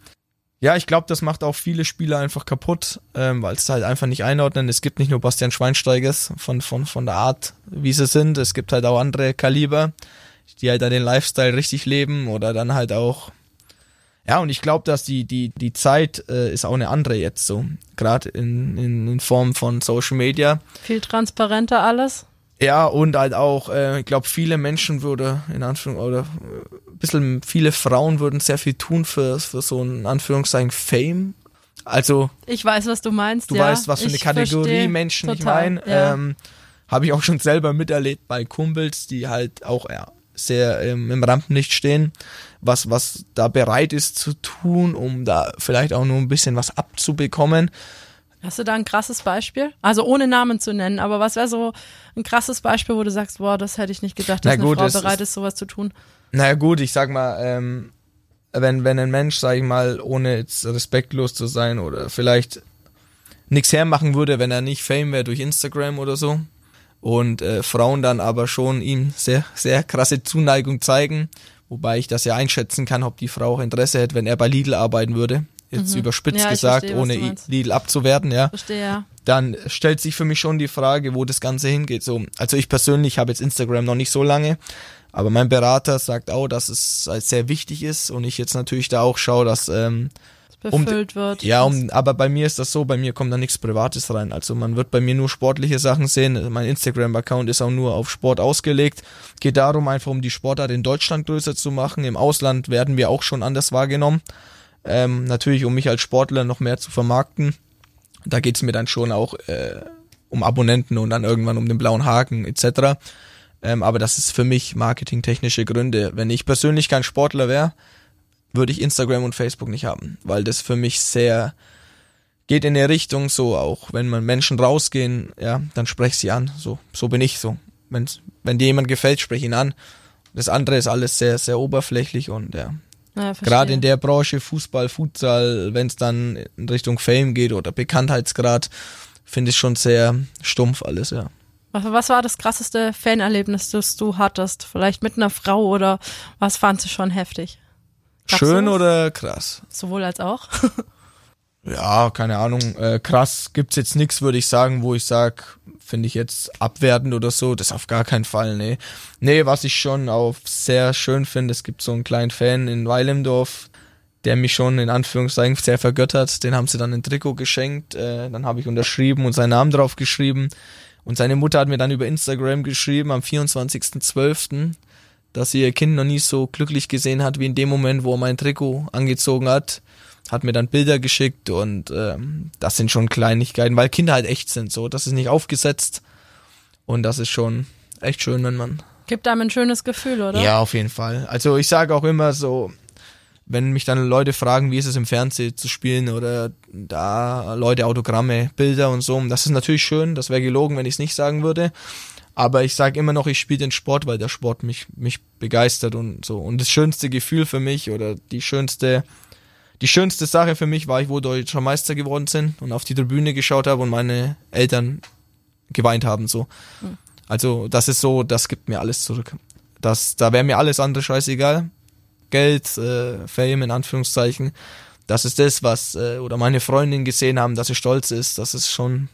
[SPEAKER 3] ja, ich glaube, das macht auch viele Spieler einfach kaputt, ähm, weil es halt einfach nicht einordnen. Es gibt nicht nur Bastian Schweinsteigers von, von, von der Art, wie sie sind, es gibt halt auch andere Kaliber, die halt dann den Lifestyle richtig leben oder dann halt auch ja, und ich glaube, dass die, die, die Zeit äh, ist auch eine andere jetzt so. Gerade in, in, in Form von Social Media.
[SPEAKER 1] Viel transparenter alles.
[SPEAKER 3] Ja, und halt auch, äh, ich glaube, viele Menschen würde, in Anführung, oder äh, ein bisschen viele Frauen würden sehr viel tun für, für so ein Anführungszeichen Fame. Also,
[SPEAKER 1] Ich weiß, was du meinst.
[SPEAKER 3] du
[SPEAKER 1] ja.
[SPEAKER 3] weißt, was für eine
[SPEAKER 1] Ich
[SPEAKER 3] Kategorie Menschen ich
[SPEAKER 1] total,
[SPEAKER 3] meine.
[SPEAKER 1] Ja.
[SPEAKER 3] Ähm, Habe ich auch schon selber miterlebt bei Kumpels, die halt auch ja, sehr ähm, im Rampenlicht stehen, was, was da bereit ist zu tun, um da vielleicht auch nur ein bisschen was abzubekommen.
[SPEAKER 1] Hast du da ein krasses Beispiel? Also ohne Namen zu nennen, aber was wäre so ein krasses Beispiel, wo du sagst, boah, das hätte ich nicht gedacht, dass
[SPEAKER 3] Na gut,
[SPEAKER 1] eine Frau bereit
[SPEAKER 3] ist-
[SPEAKER 1] ist, sowas zu tun.
[SPEAKER 3] Naja gut, ich sag mal, ähm, wenn, wenn ein Mensch, sag ich mal, ohne jetzt respektlos zu sein oder vielleicht nichts hermachen würde, wenn er nicht Fame wäre durch Instagram oder so und äh, Frauen dann aber schon ihm sehr, sehr krasse Zuneigung zeigen, wobei ich das ja einschätzen kann, ob die Frau auch Interesse hätte, wenn er bei Lidl arbeiten würde, jetzt überspitzt
[SPEAKER 1] Mhm. Ja, ich
[SPEAKER 3] gesagt,
[SPEAKER 1] verstehe,
[SPEAKER 3] ohne. Lidl abzuwerten, ja
[SPEAKER 1] Verstehe, ja.
[SPEAKER 3] dann stellt sich für mich schon die Frage, wo das Ganze hingeht. So, also ich persönlich habe jetzt Instagram noch nicht so lange, aber mein Berater sagt auch, dass es sehr wichtig ist und ich jetzt natürlich da auch schaue, dass ähm,
[SPEAKER 1] Es
[SPEAKER 3] Um-
[SPEAKER 1] befüllt wird.
[SPEAKER 3] ja, um, aber bei mir ist das so, bei mir kommt da nichts Privates rein. Also man wird bei mir nur sportliche Sachen sehen. Mein Instagram-Account ist auch nur auf Sport ausgelegt. Geht darum, einfach um die Sportart in Deutschland größer zu machen. Im Ausland werden wir auch schon anders wahrgenommen. Ähm, natürlich, um mich als Sportler noch mehr zu vermarkten. Da geht's mir dann schon auch äh, um Abonnenten und dann irgendwann um den blauen Haken etc. Ähm, aber das ist für mich marketingtechnische Gründe. Wenn ich persönlich kein Sportler wäre, würde ich Instagram und Facebook nicht haben, weil das für mich sehr geht in der Richtung so auch, wenn man Menschen rausgehen, ja, dann sprech sie an, so so bin ich so. Wenn wenn dir jemand gefällt, sprech ihn an. Das andere ist alles sehr sehr oberflächlich und ja,
[SPEAKER 1] Ja,
[SPEAKER 3] gerade in der Branche Fußball, Futsal, wenn es dann in Richtung Fame geht oder Bekanntheitsgrad, finde ich schon sehr stumpf alles, ja.
[SPEAKER 1] Was, was war das krasseste Fanerlebnis, das du hattest? Vielleicht mit einer Frau oder was fandst du schon heftig?
[SPEAKER 3] Schön
[SPEAKER 1] sowas?
[SPEAKER 3] oder krass?
[SPEAKER 1] Sowohl als auch.
[SPEAKER 3] Ja, keine Ahnung. Äh, krass gibt's jetzt nix, würde ich sagen, wo ich sag, finde ich jetzt abwertend oder so. Das auf gar keinen Fall, nee. Nee, was ich schon auch sehr schön finde, es gibt so einen kleinen Fan in Weilemdorf, der mich schon in Anführungszeichen sehr vergöttert. Den haben sie dann ein Trikot geschenkt. Äh, dann habe ich unterschrieben und seinen Namen drauf geschrieben. Und seine Mutter hat mir dann über Instagram geschrieben am 24.12., dass sie ihr Kind noch nie so glücklich gesehen hat wie in dem Moment, wo er mein Trikot angezogen hat hat mir dann Bilder geschickt und ähm, das sind schon Kleinigkeiten, weil Kinder halt echt sind, so, das ist nicht aufgesetzt und das ist schon echt schön, wenn man.
[SPEAKER 1] Gibt einem ein schönes Gefühl, oder?
[SPEAKER 3] Ja, auf jeden Fall. Also ich sage auch immer so, wenn mich dann Leute fragen, wie ist es im Fernsehen zu spielen oder da Leute Autogramme, Bilder und so, das ist natürlich schön, das wäre gelogen, wenn ich es nicht sagen würde. Aber ich sage immer noch, ich spiele den Sport, weil der Sport mich, mich begeistert und so. Und das schönste Gefühl für mich oder die schönste, die schönste Sache für mich war ich, wo deutscher Meister geworden sind und auf die Tribüne geschaut habe und meine Eltern geweint haben so. Also das ist so, das gibt mir alles zurück. Das, da wäre mir alles andere scheißegal. Geld, äh, Fame in Anführungszeichen. Das ist das, was, äh, oder meine Freundin gesehen haben, dass sie stolz ist. Das ist schon,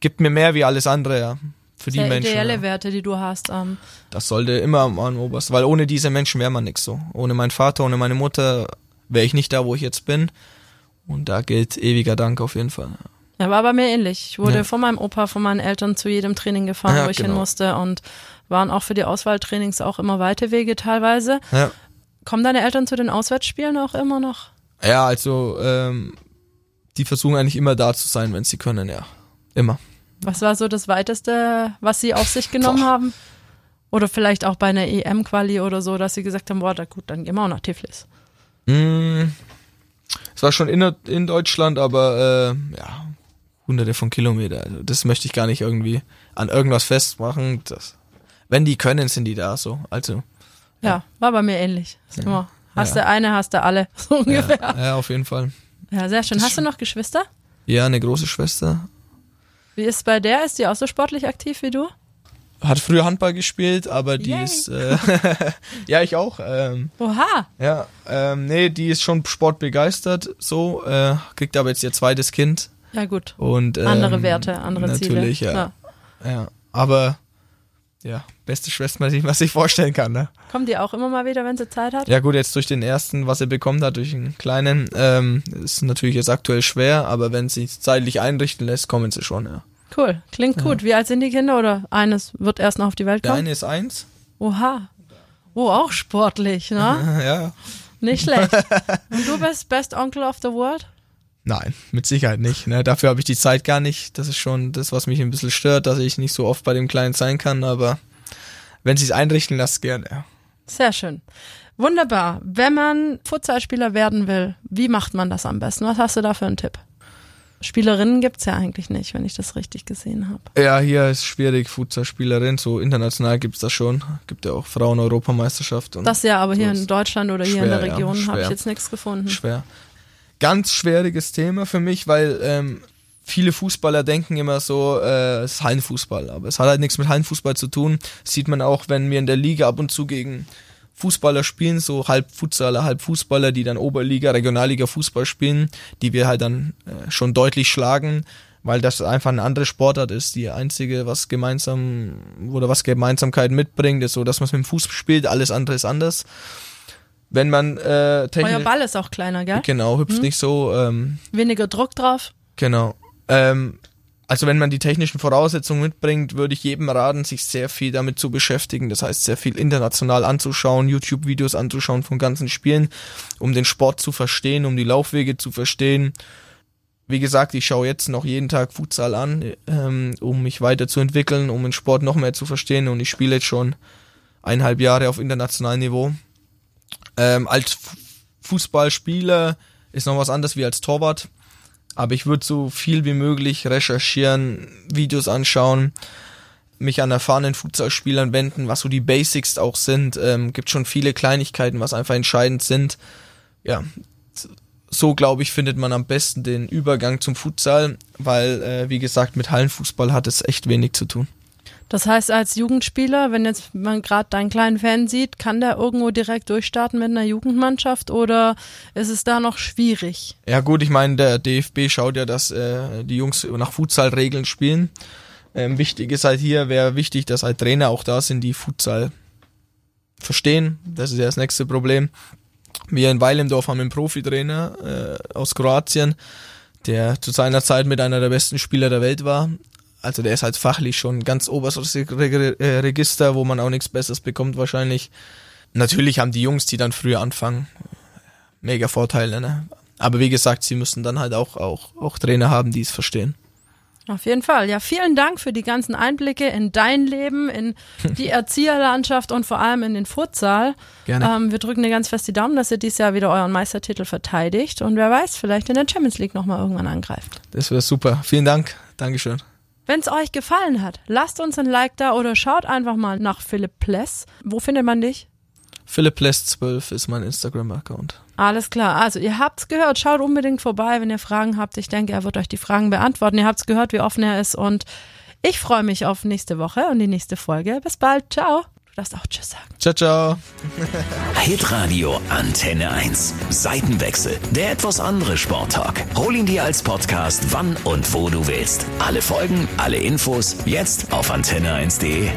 [SPEAKER 3] gibt mir mehr wie alles andere, ja. Für die
[SPEAKER 1] Sehr
[SPEAKER 3] Menschen.
[SPEAKER 1] ideelle
[SPEAKER 3] ja.
[SPEAKER 1] Werte, die du hast. Ähm,
[SPEAKER 3] Das sollte immer am am obersten, weil ohne diese Menschen wäre man nix so. Ohne meinen Vater, ohne meine Mutter wäre ich nicht da, wo ich jetzt bin. Und da gilt ewiger Dank auf jeden Fall.
[SPEAKER 1] Ja, war bei mir ähnlich. Ich wurde
[SPEAKER 3] Ja.
[SPEAKER 1] von meinem Opa, von meinen Eltern zu jedem Training gefahren,
[SPEAKER 3] Ja,
[SPEAKER 1] wo ich hin
[SPEAKER 3] genau.
[SPEAKER 1] musste und waren auch für die Auswahltrainings auch immer weite Wege teilweise.
[SPEAKER 3] Ja,
[SPEAKER 1] Kommen deine Eltern zu den Auswärtsspielen auch immer noch?
[SPEAKER 3] ja also ähm, die versuchen eigentlich immer da zu sein, wenn sie können, ja. Immer.
[SPEAKER 1] Was war so das Weiteste, was sie auf sich genommen
[SPEAKER 3] Boah.
[SPEAKER 1] haben? Oder vielleicht auch bei einer EM-Quali oder so, dass sie gesagt haben, boah, da gut, dann gehen wir auch nach Tiflis.
[SPEAKER 3] Mm, es war schon in, in Deutschland, aber äh, ja, hunderte von Kilometern. Also das möchte ich gar nicht irgendwie an irgendwas festmachen. Das, wenn die können, sind die da so. Also
[SPEAKER 1] Ja, war bei mir ähnlich. Ist immer, hast
[SPEAKER 3] Ja.
[SPEAKER 1] du eine, hast du alle, so ungefähr.
[SPEAKER 3] ja, ja, auf jeden Fall.
[SPEAKER 1] Ja, sehr schön.
[SPEAKER 3] Das
[SPEAKER 1] Hast du noch Geschwister?
[SPEAKER 3] Ja, eine große Schwester.
[SPEAKER 1] Wie ist bei der? Ist die auch so sportlich aktiv wie du?
[SPEAKER 3] Hat früher Handball gespielt, aber die
[SPEAKER 1] Yay.
[SPEAKER 3] ist äh, ja ich auch. Ähm,
[SPEAKER 1] Oha,
[SPEAKER 3] ja, ähm, nee, die ist schon sportbegeistert, so äh, kriegt aber jetzt ihr zweites Kind
[SPEAKER 1] ja gut.
[SPEAKER 3] und ähm,
[SPEAKER 1] Andere Werte, andere Ziele.
[SPEAKER 3] natürlich, ja, ja, aber ja, beste Schwester, die man sich vorstellen kann, ne?
[SPEAKER 1] Kommt die auch immer mal wieder, wenn sie Zeit hat?
[SPEAKER 3] Ja gut, jetzt durch den ersten, was er bekommen hat, durch einen kleinen, ähm, ist natürlich jetzt aktuell schwer, aber wenn sie zeitlich einrichten lässt, kommen sie schon, ja.
[SPEAKER 1] Cool, klingt gut. Wie alt sind die Kinder oder eines wird erst noch auf die Welt
[SPEAKER 3] Der
[SPEAKER 1] kommen?
[SPEAKER 3] eine ist eins.
[SPEAKER 1] Oha. Oh, auch sportlich, ne?
[SPEAKER 3] Ja.
[SPEAKER 1] Nicht schlecht. Und du bist Best Uncle of the World?
[SPEAKER 3] Nein, mit Sicherheit nicht. Ne? Dafür habe ich die Zeit gar nicht. Das ist schon das, was mich ein bisschen stört, dass ich nicht so oft bei dem Kleinen sein kann, aber wenn sie es einrichten lässt, gerne. Ja.
[SPEAKER 1] Sehr schön. Wunderbar. Wenn man Futsalspieler werden will, wie macht man das am besten? Was hast du da für einen Tipp? Spielerinnen gibt's ja eigentlich nicht, wenn ich das richtig gesehen habe.
[SPEAKER 3] Ja, hier ist schwierig, Fußballspielerin. So international gibt's das schon. Gibt ja auch Frauen-Europameisterschaft.
[SPEAKER 1] Das ja, aber hier
[SPEAKER 3] so
[SPEAKER 1] in Deutschland oder hier in der
[SPEAKER 3] ja,
[SPEAKER 1] Region habe ich jetzt nichts gefunden.
[SPEAKER 3] schwer. Ganz schwieriges Thema für mich, weil ähm, viele Fußballer denken immer so, äh, es ist Hallenfußball, aber es hat halt nichts mit Hallenfußball zu tun. Das sieht man auch, wenn wir in der Liga ab und zu gegen Fußballer spielen, so halb Futsaler, halb Fußballer, die dann Oberliga, Regionalliga Fußball spielen, die wir halt dann äh, schon deutlich schlagen, weil das einfach eine andere Sportart ist. Die einzige, was gemeinsam oder was Gemeinsamkeit mitbringt, ist so, dass man es mit dem Fuß spielt, alles andere ist anders. Wenn man äh,
[SPEAKER 1] Euer
[SPEAKER 3] technisch
[SPEAKER 1] Ball ist auch kleiner, gell?
[SPEAKER 3] Genau, hüpft nicht so. Ähm,
[SPEAKER 1] Weniger Druck drauf.
[SPEAKER 3] genau. Ähm, also wenn man die technischen Voraussetzungen mitbringt, würde ich jedem raten, sich sehr viel damit zu beschäftigen. Das heißt, sehr viel international anzuschauen, YouTube-Videos anzuschauen von ganzen Spielen, um den Sport zu verstehen, um die Laufwege zu verstehen. Wie gesagt, ich schaue jetzt noch jeden Tag Futsal an, ähm, um mich weiterzuentwickeln, um den Sport noch mehr zu verstehen. Und ich spiele jetzt schon eineinhalb Jahre auf internationalem Niveau. Ähm, als Fu- Fußballspieler ist noch was anderes wie als Torwart. Aber ich würde so viel wie möglich recherchieren, Videos anschauen, mich an erfahrenen Fußballspielern wenden, was so die Basics auch sind. Ähm, gibt schon viele Kleinigkeiten, was einfach entscheidend sind. Ja, so glaube ich, findet man am besten den Übergang zum Futsal, weil, äh, wie gesagt, mit Hallenfußball hat es echt wenig zu tun.
[SPEAKER 1] Das heißt, als Jugendspieler, wenn jetzt man gerade deinen kleinen Fan sieht, kann der irgendwo direkt durchstarten mit einer Jugendmannschaft oder ist es da noch schwierig?
[SPEAKER 3] Ja gut, ich meine, der DFB schaut ja, dass äh, die Jungs nach Futsal-Regeln spielen. Ähm, wichtig ist halt hier, wäre wichtig, dass halt Trainer auch da sind, die Futsal verstehen. Das ist ja das nächste Problem. Wir in Weilemdorf haben einen Profitrainer äh, aus Kroatien, der zu seiner Zeit mit einer der besten Spieler der Welt war. Also der ist halt fachlich schon ganz oberstes äh, Register, wo man auch nichts Besseres bekommt wahrscheinlich. Natürlich haben die Jungs, die dann früher anfangen, mega Vorteile, ne? Aber wie gesagt, sie müssen dann halt auch, auch, auch Trainer haben, die es verstehen.
[SPEAKER 1] Auf jeden Fall. Ja, vielen Dank für die ganzen Einblicke in dein Leben, in die Erzieherlandschaft und vor allem in den Futsal.
[SPEAKER 3] Gerne.
[SPEAKER 1] Ähm, wir drücken dir ganz fest die Daumen, dass ihr dieses Jahr wieder euren Meistertitel verteidigt und wer weiß, vielleicht in der Champions League nochmal irgendwann angreift.
[SPEAKER 3] Das wäre super. Vielen Dank. Dankeschön.
[SPEAKER 1] Wenn es euch gefallen hat, lasst uns ein Like da oder schaut einfach mal nach Philipp Pless. Wo findet man dich?
[SPEAKER 3] Philipp Lest 12 ist mein Instagram-Account.
[SPEAKER 1] Alles klar. Also ihr habt's gehört. Schaut unbedingt vorbei, wenn ihr Fragen habt. Ich denke, er wird euch die Fragen beantworten. Ihr habt's gehört, wie offen er ist und ich freue mich auf nächste Woche und die nächste Folge. Bis bald. Ciao. Du darfst auch Tschüss sagen.
[SPEAKER 3] Ciao, ciao.
[SPEAKER 2] Hitradio Antenne 1. Seitenwechsel. Der etwas andere Sporttalk. Hol ihn dir als Podcast, wann und wo du willst. Alle Folgen, alle Infos, jetzt auf antenne1.de.